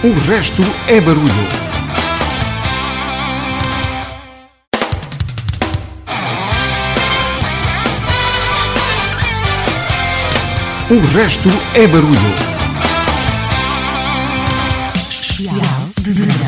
O resto é barulho. O resto é barulho. Especial de verão.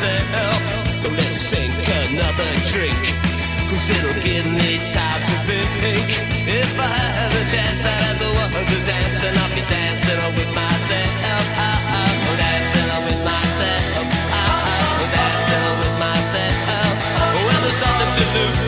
myself. So let's sink another drink, cause it'll give me time to think. If I had a chance, I'd ask a woman to dance, and I'll be dancing on with myself. Oh, dancing with myself. Oh, dancing with myself. Well, there's nothing to lose,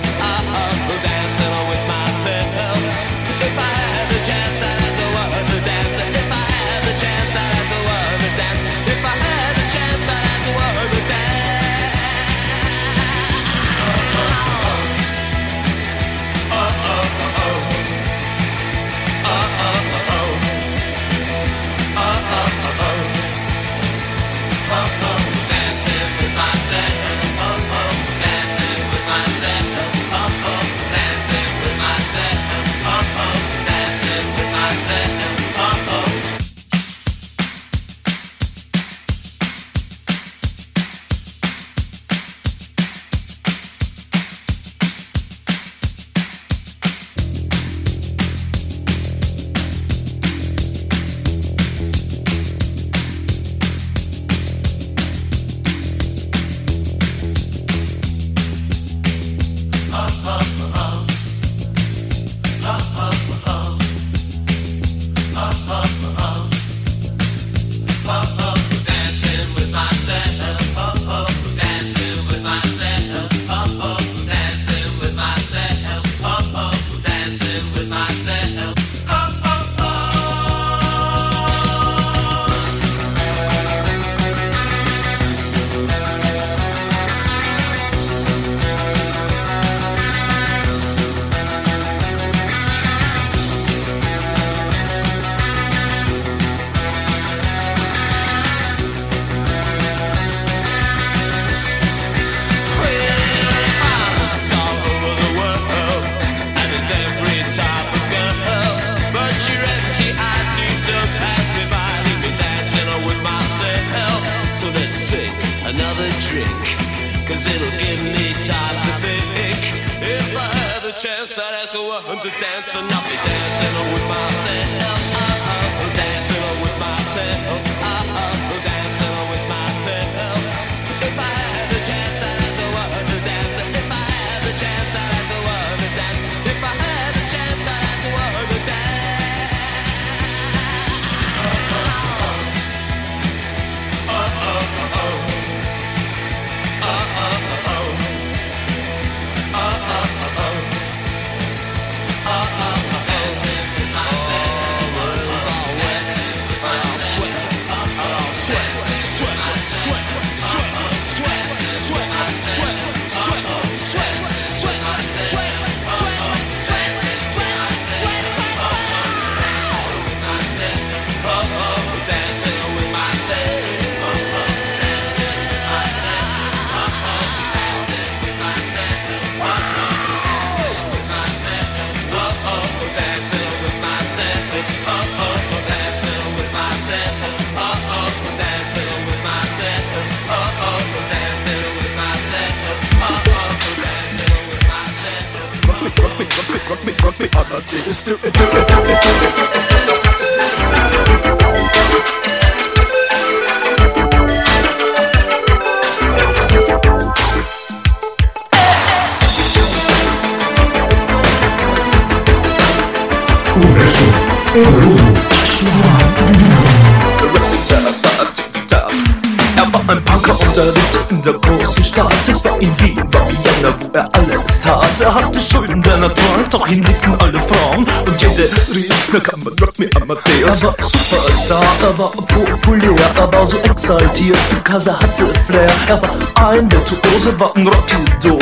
Er war Superstar, er war populär, er war so exaltiert, er hatte Flair. Er war ein Virtuose, war ein Rockidol.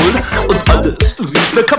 Und alles rief, na kann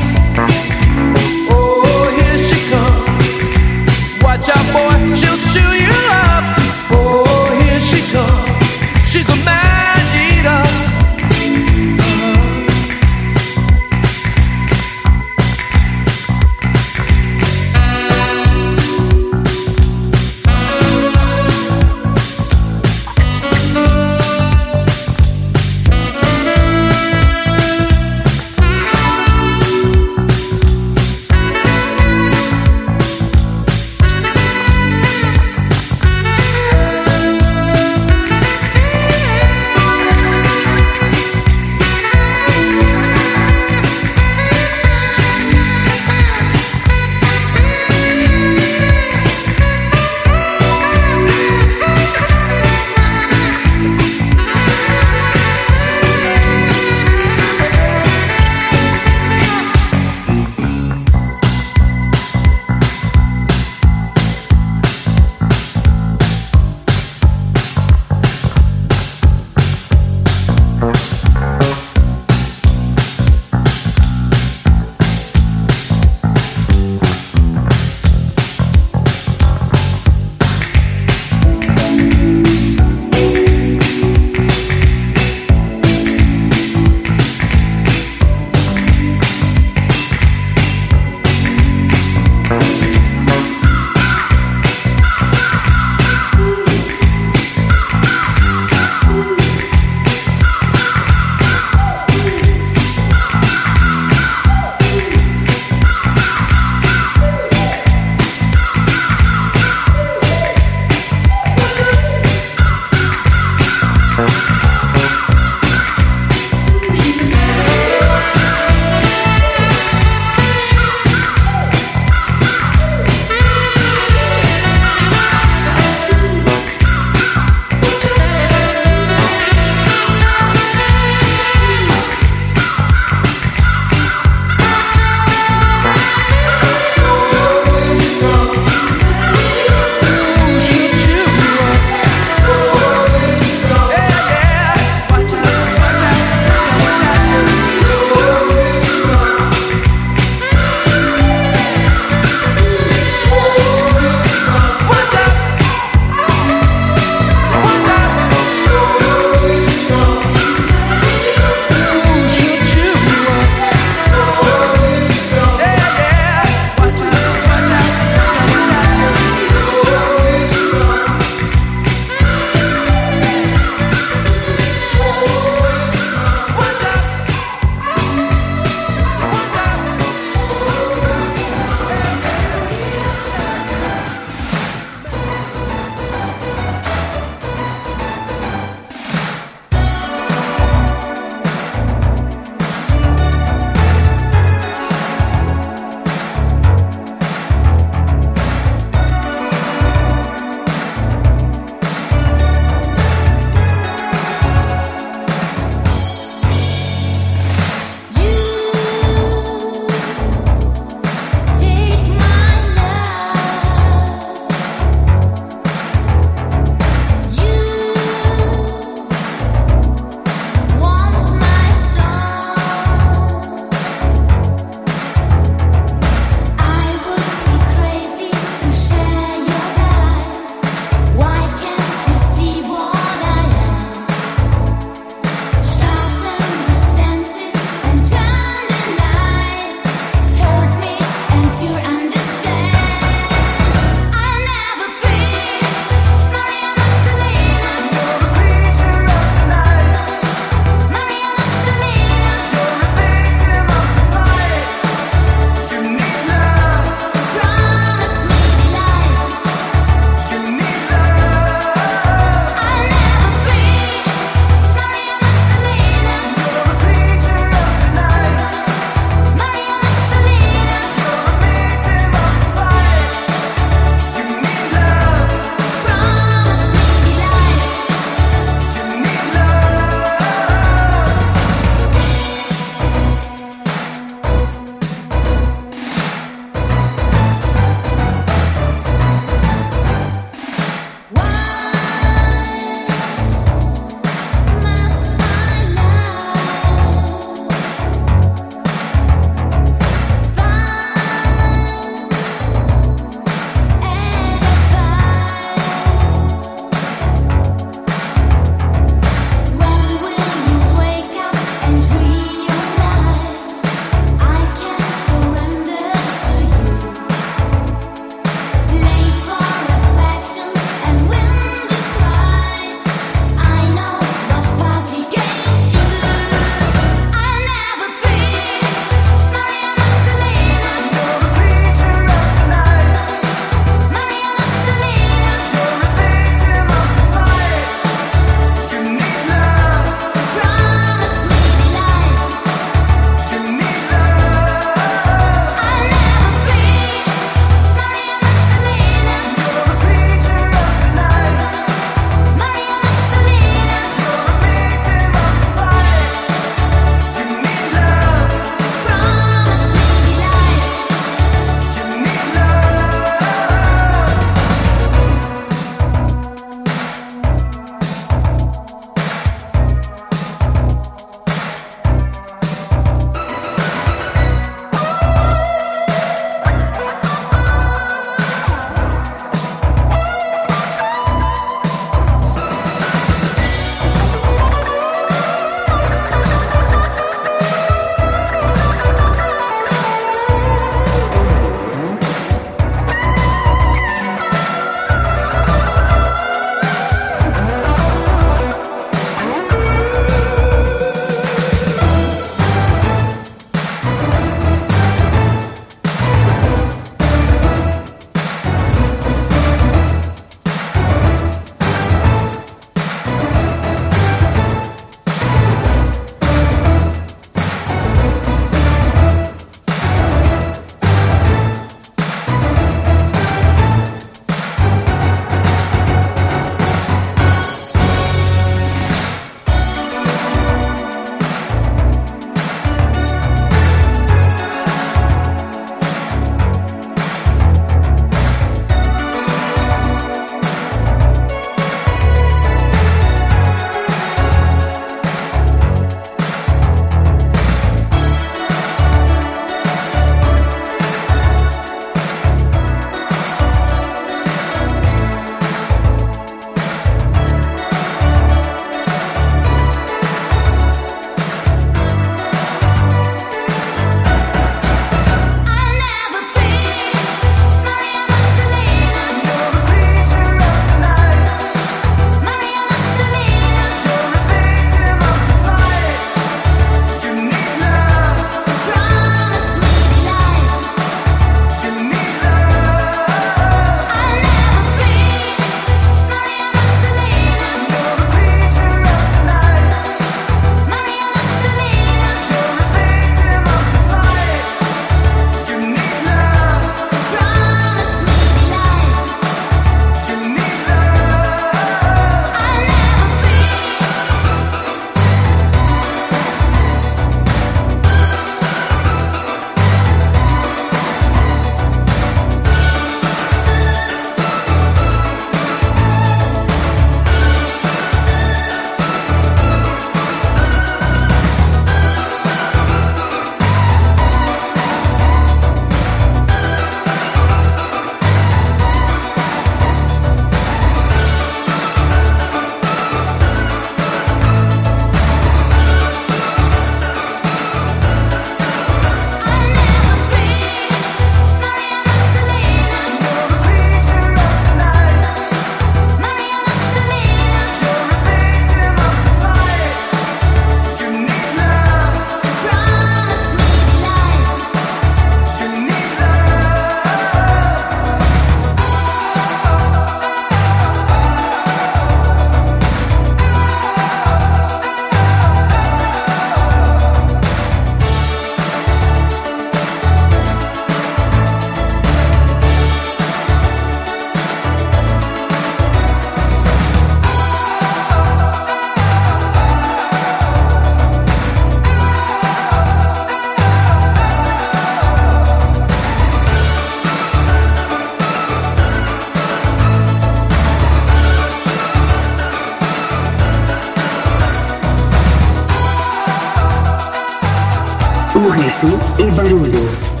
muito e barulho.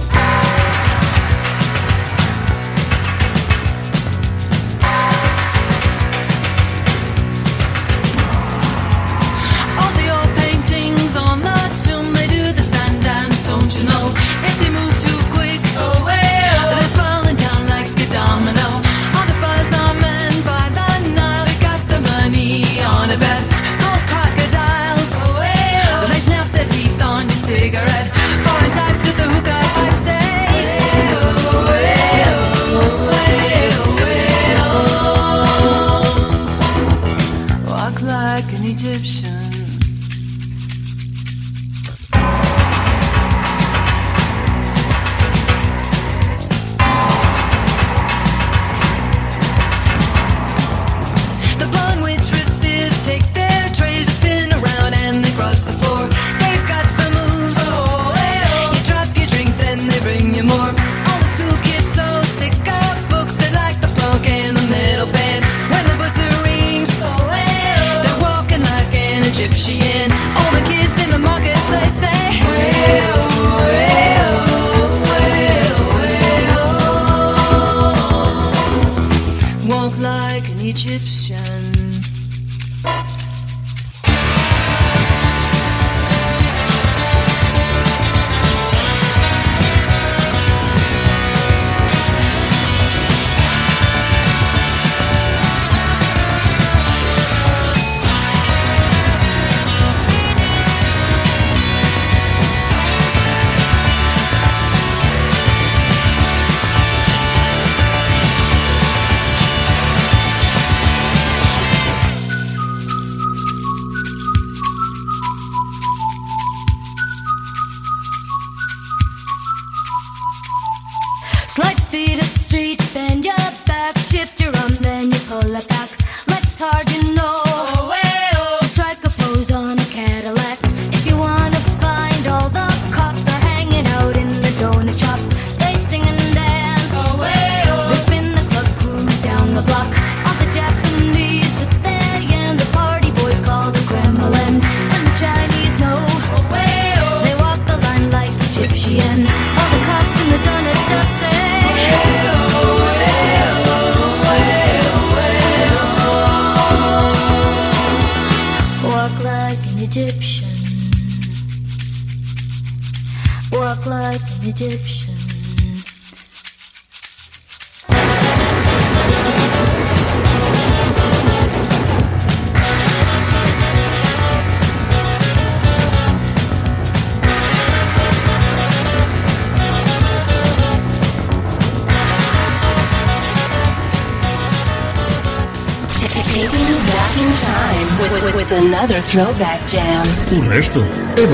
Throwback jam. O resto é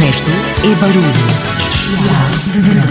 resto é barulho. Especial de verão.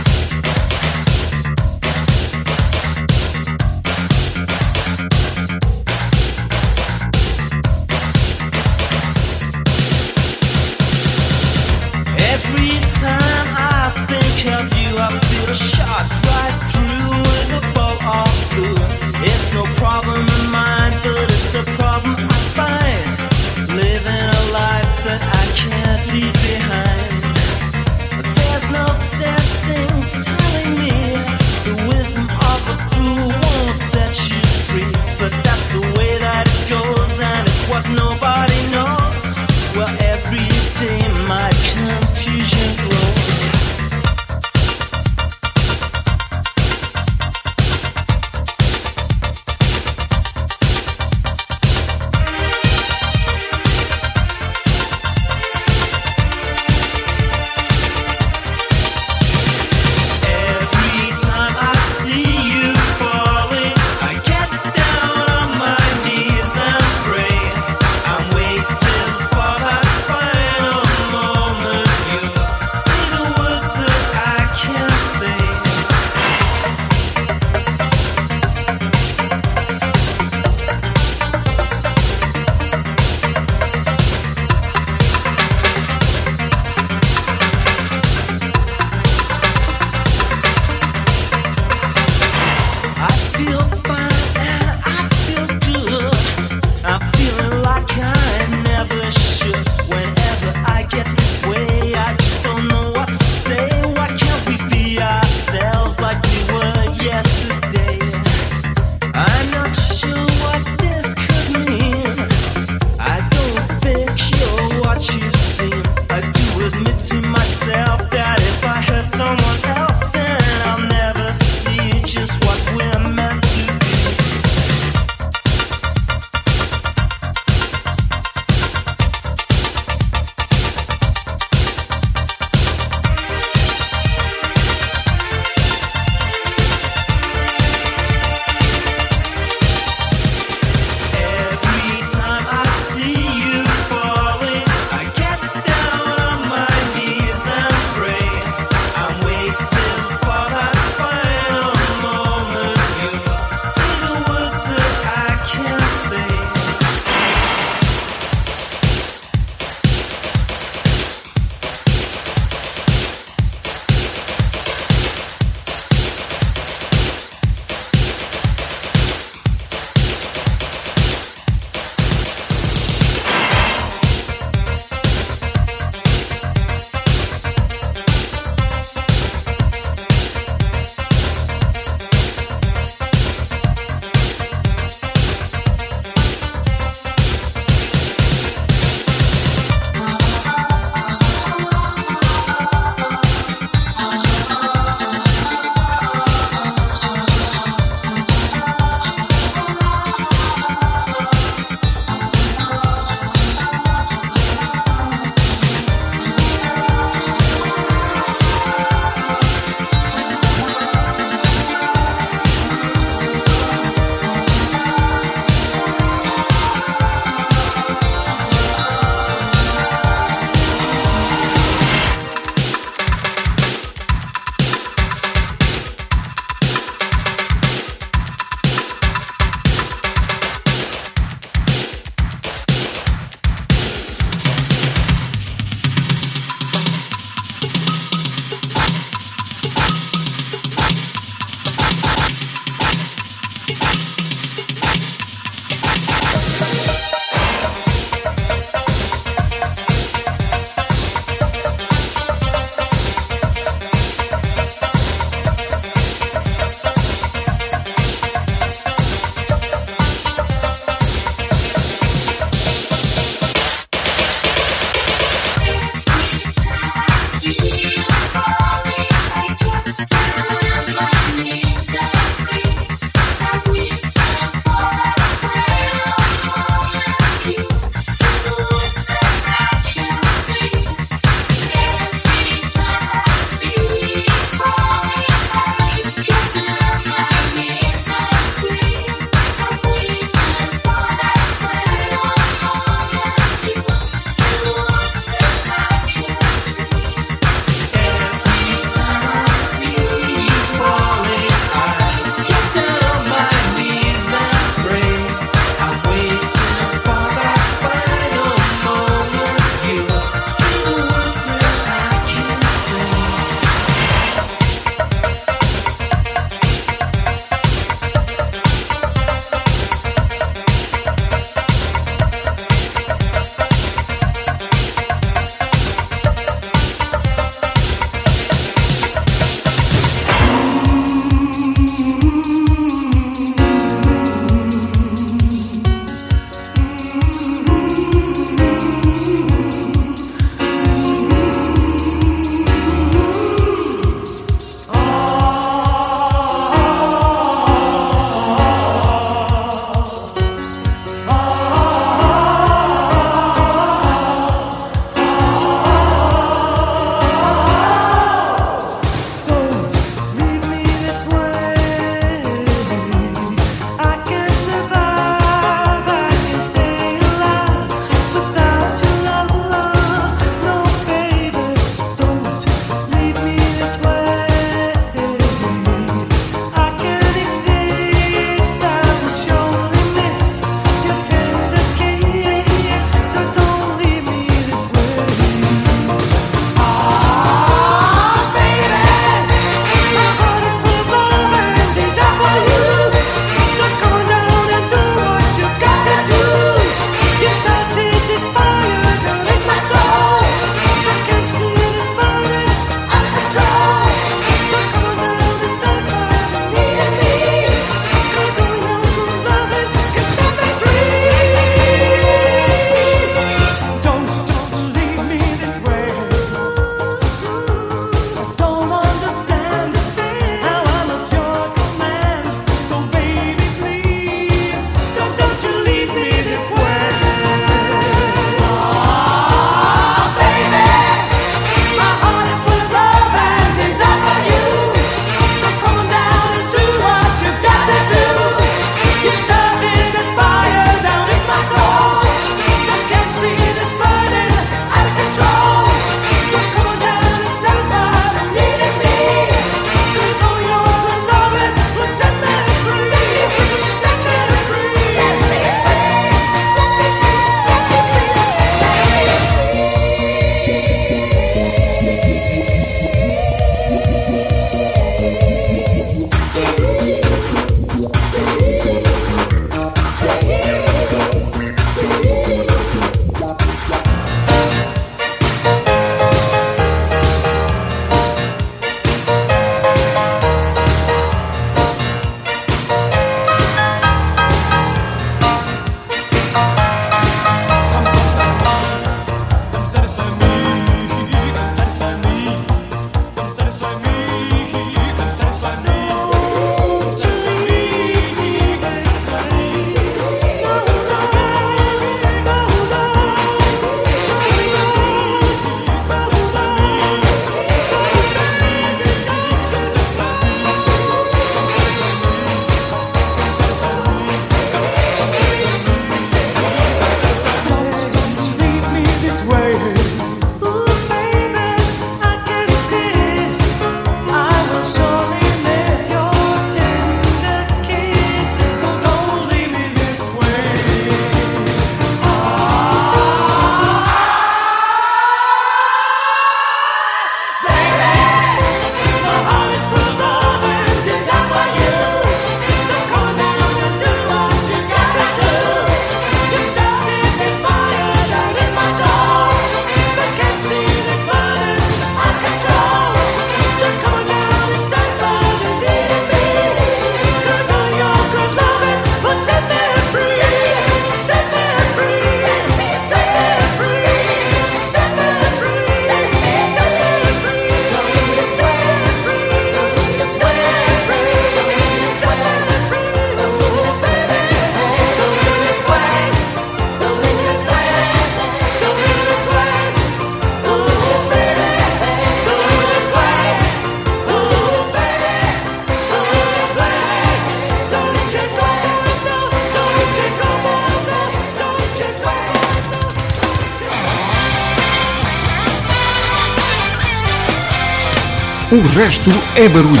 O resto é barulho.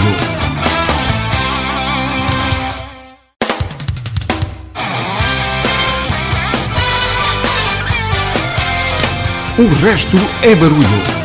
O resto é barulho.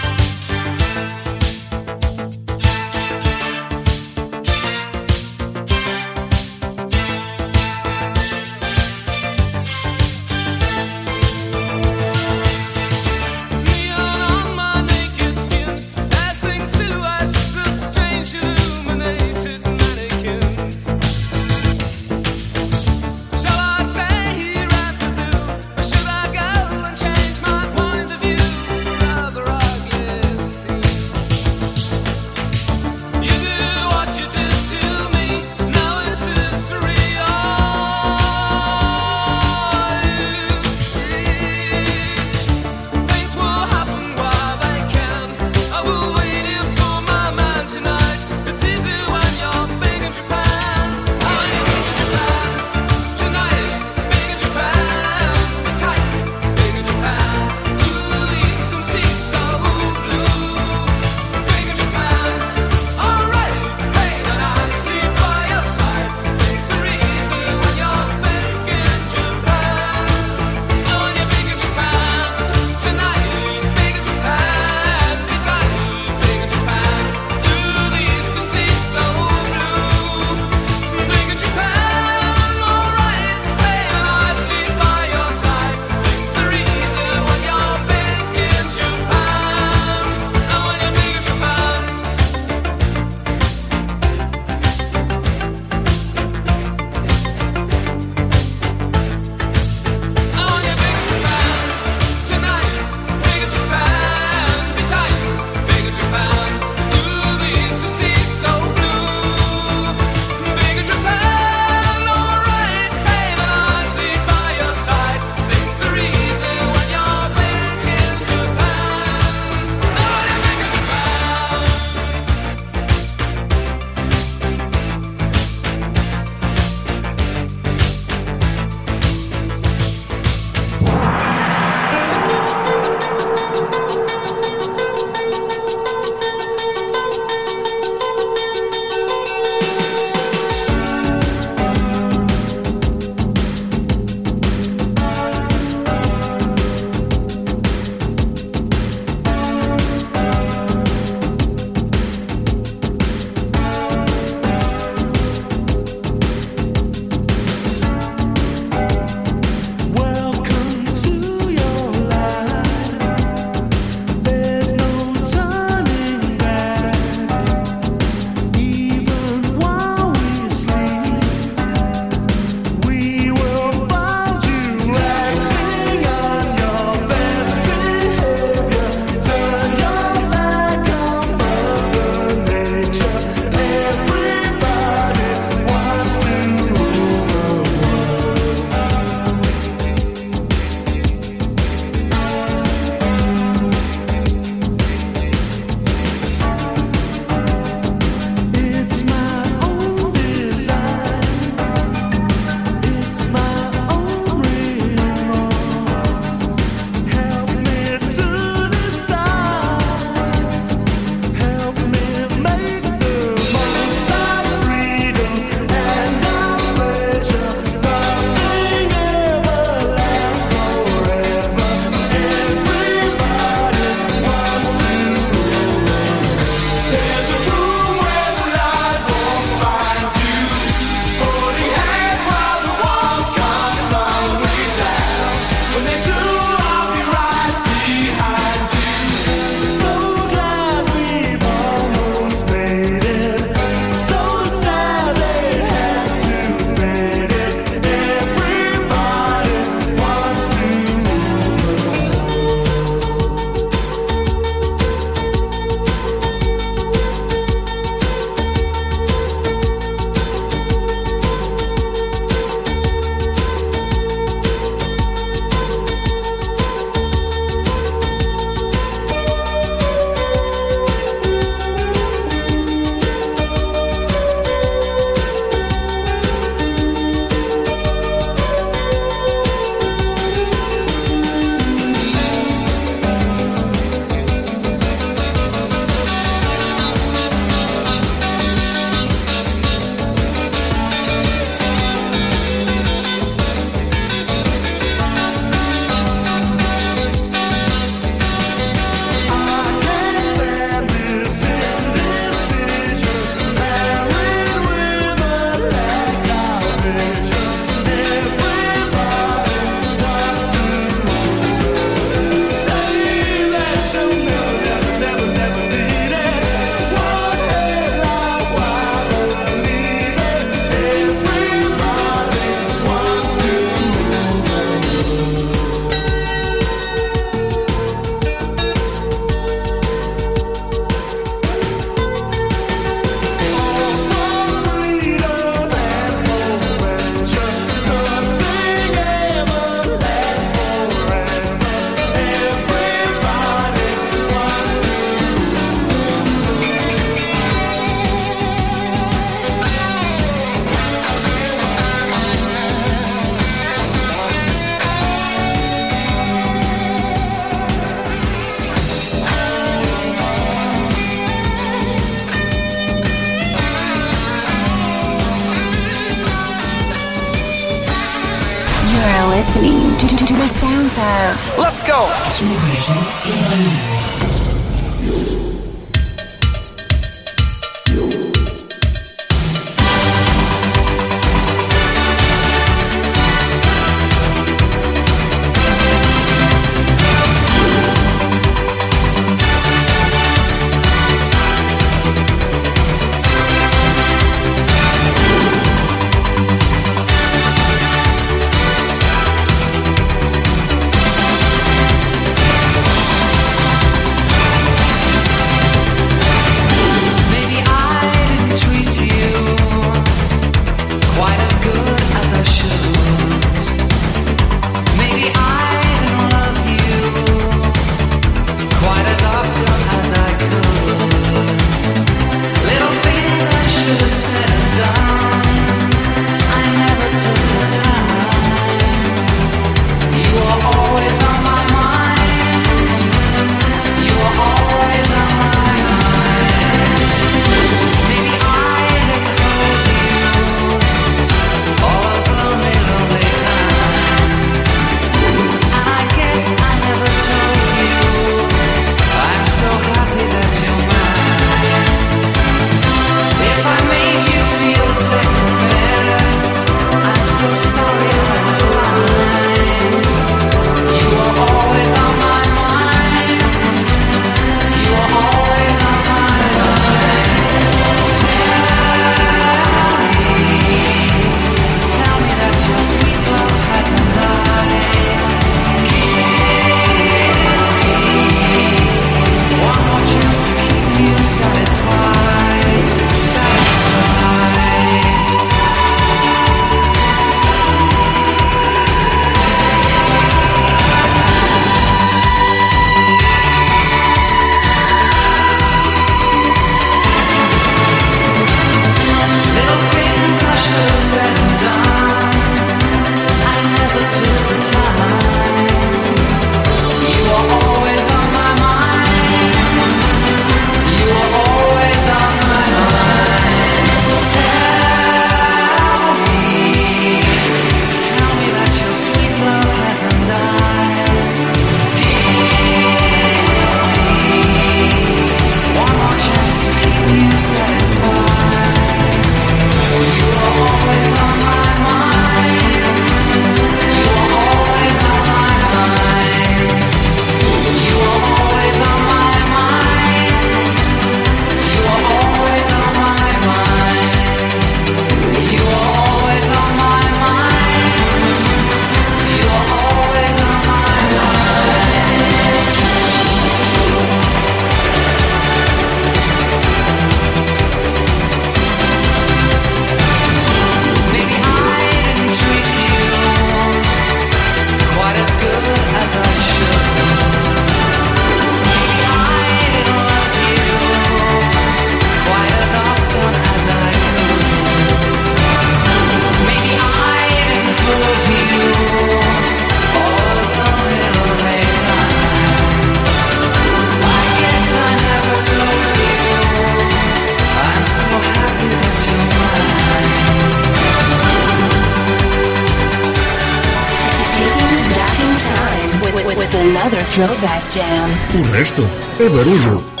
Un resto, Everuno.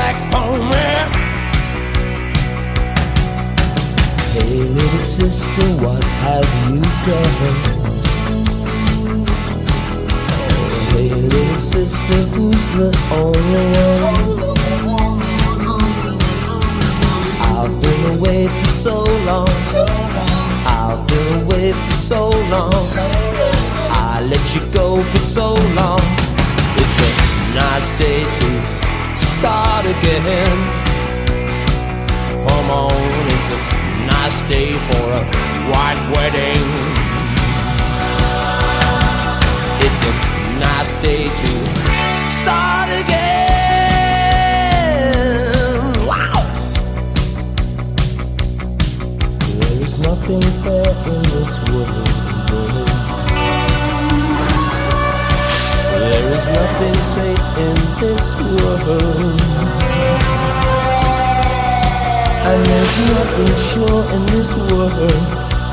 Me man. Hey, little sister, what have you done? Hey, little sister, who's the only one? I've been away for so long. I've been away for so long. I let you go for so long. It's a nice day to start again. Come on, it's a nice day for a white wedding. It's a nice day to start again. Wow! There is nothing fair in this world. There is nothing safe in this world. And there's nothing sure in this world.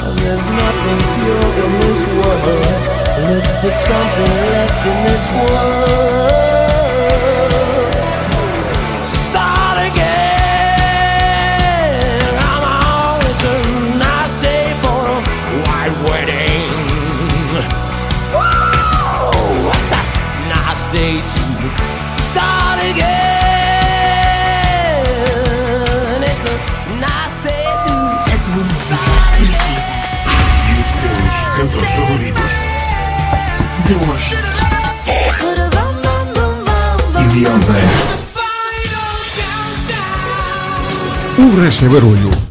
And there's nothing pure in this world. Look for something left in this world. Hoje. E de ontem? O resto é barulho.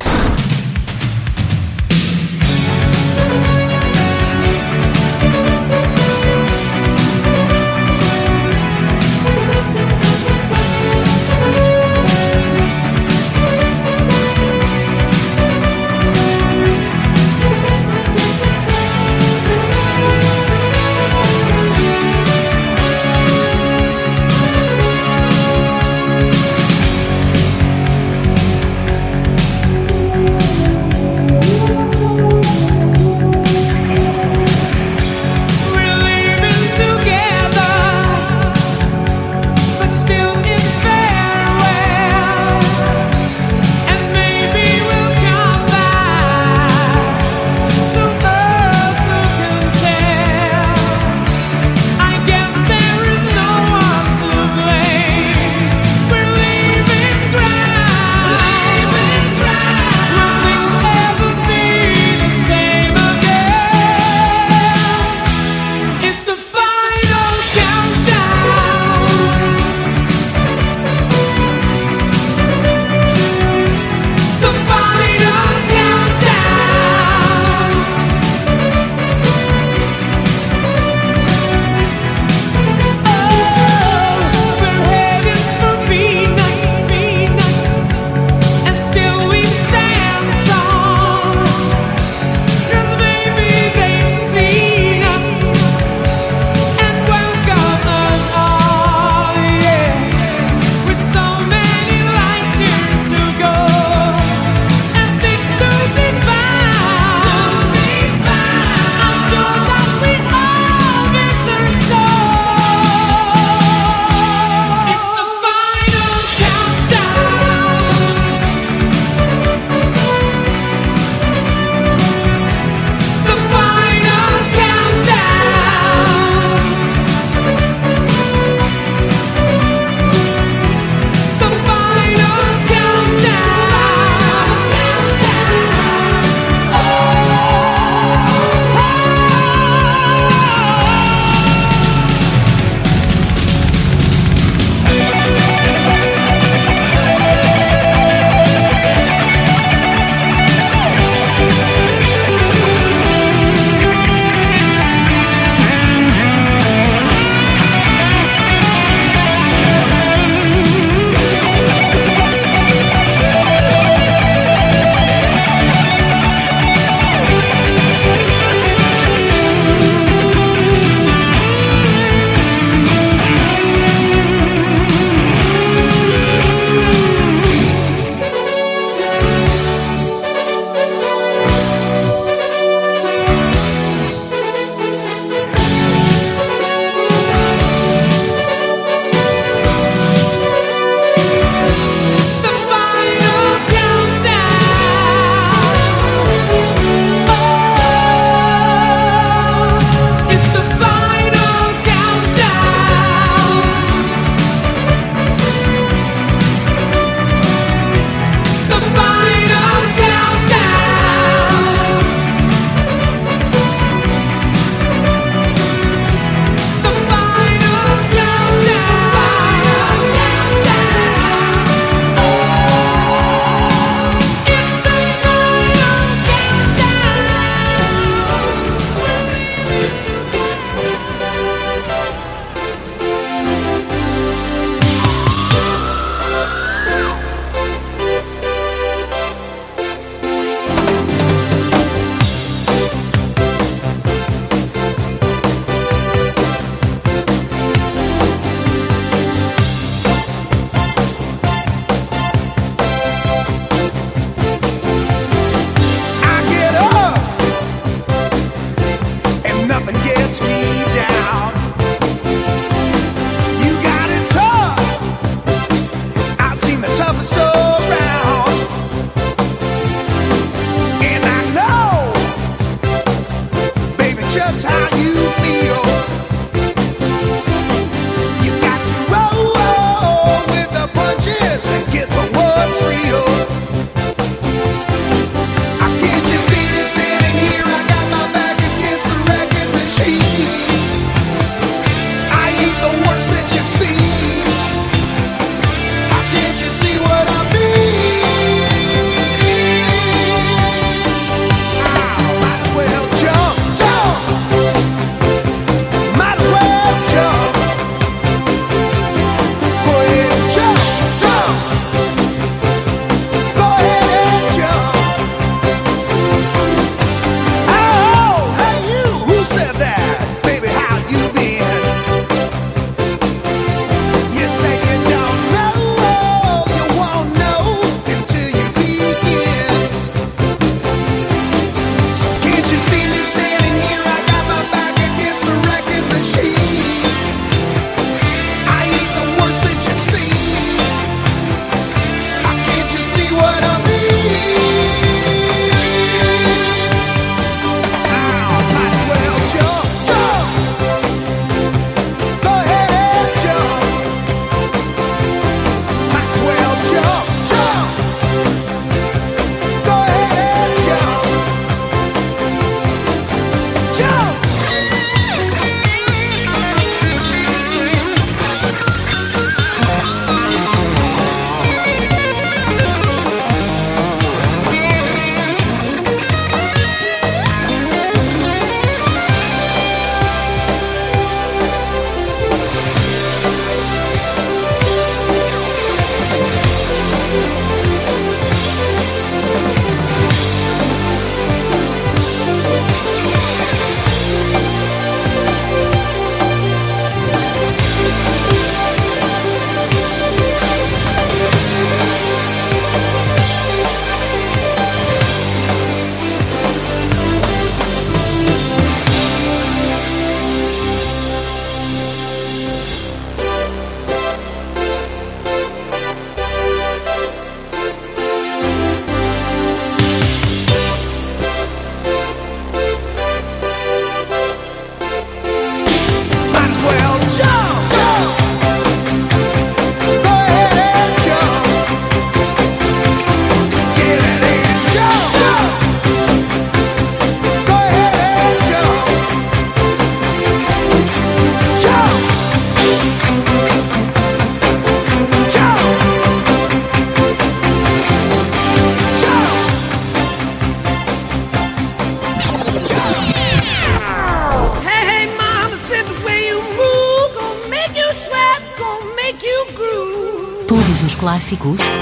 Clássicos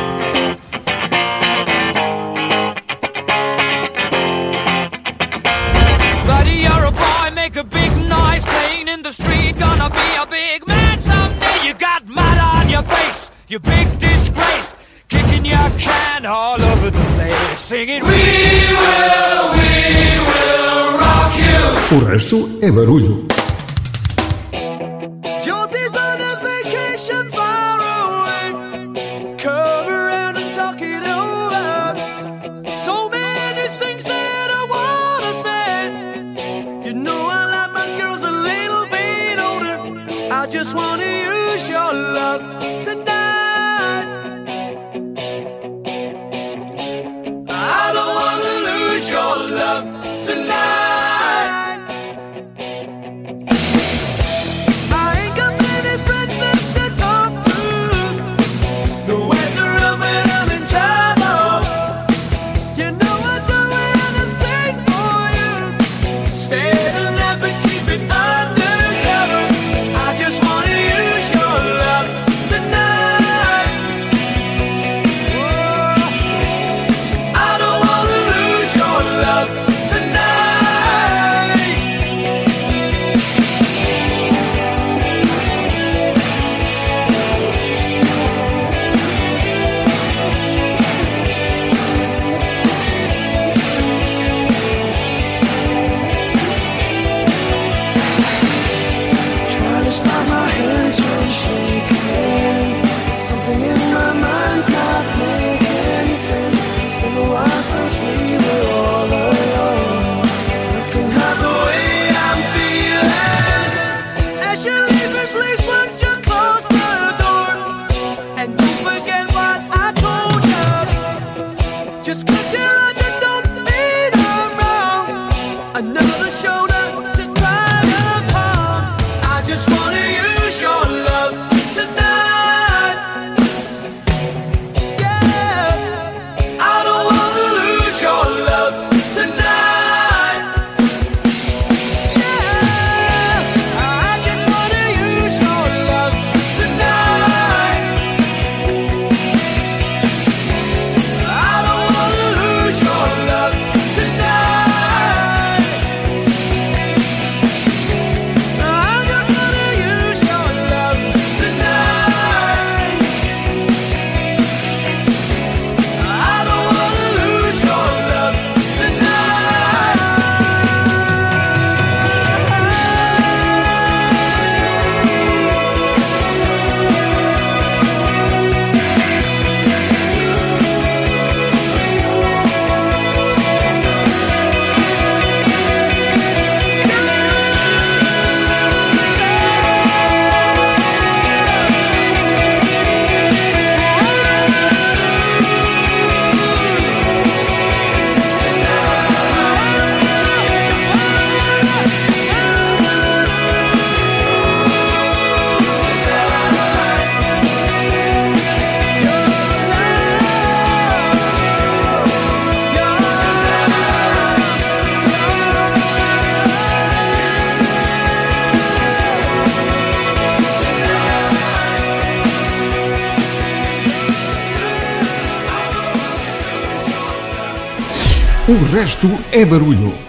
resto é barulho.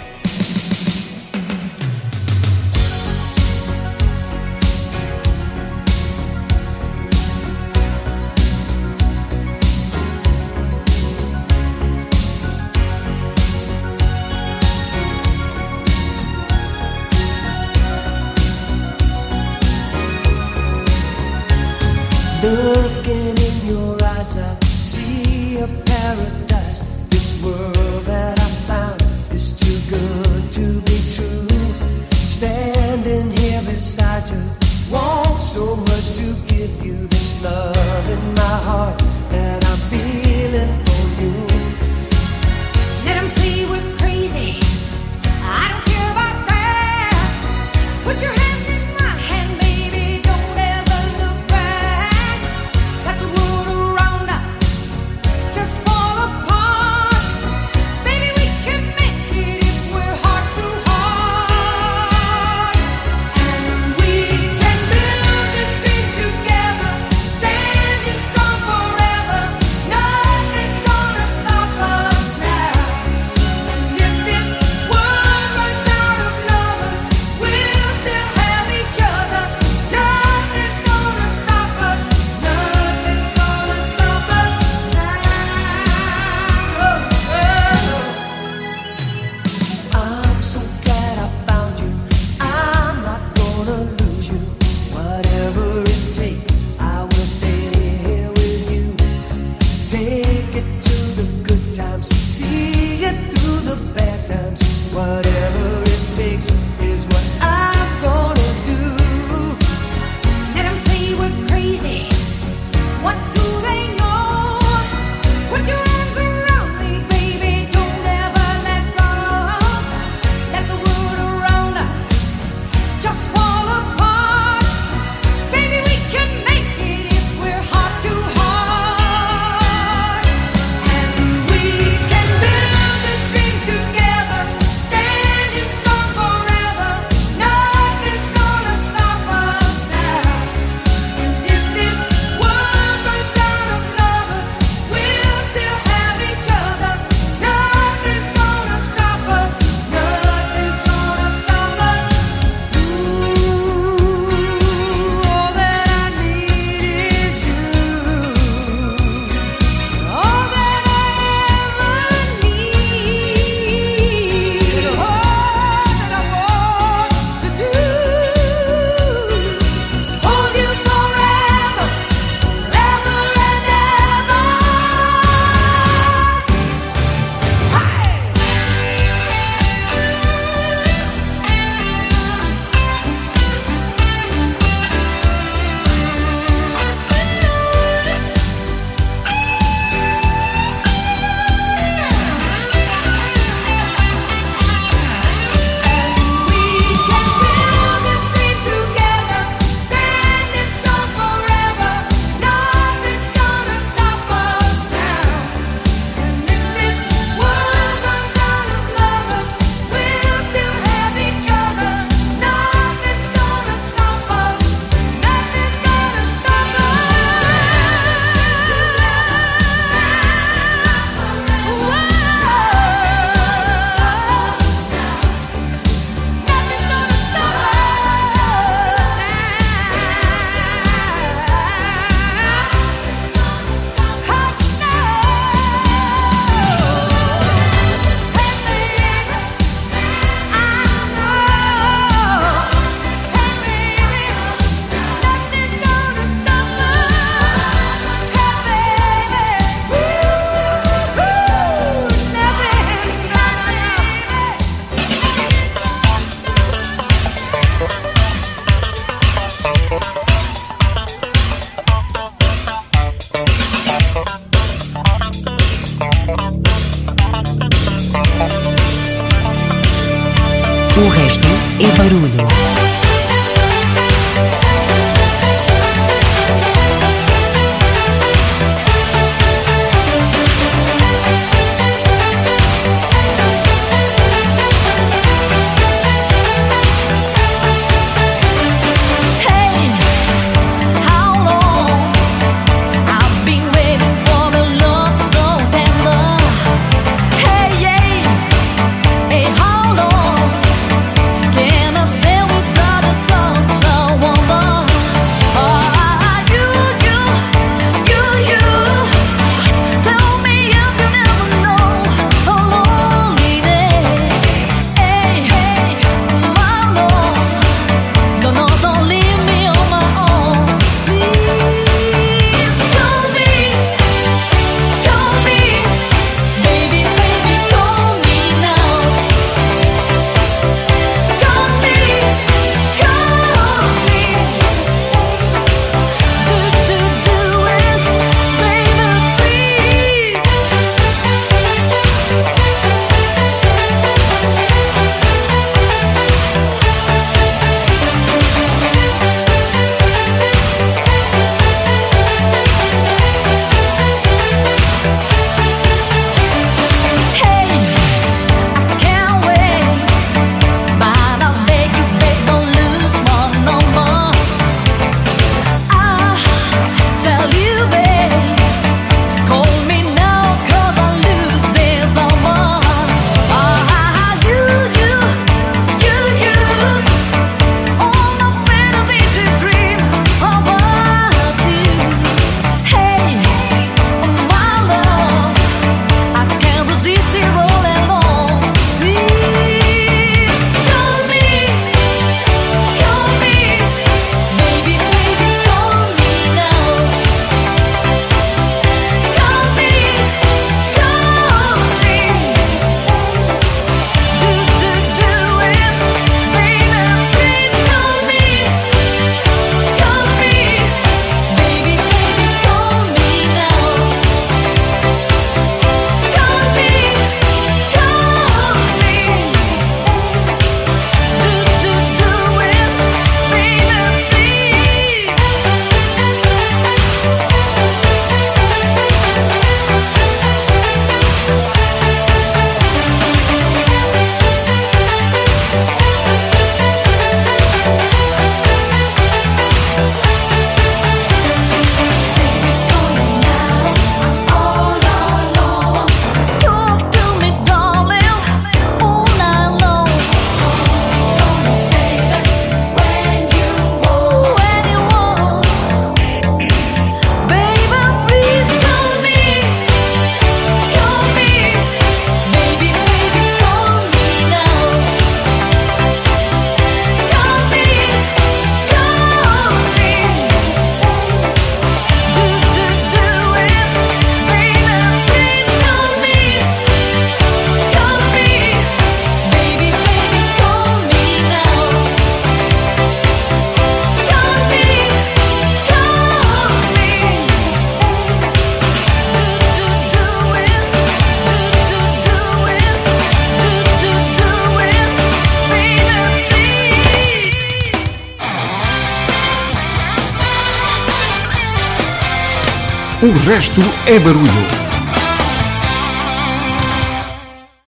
Resto é barulho.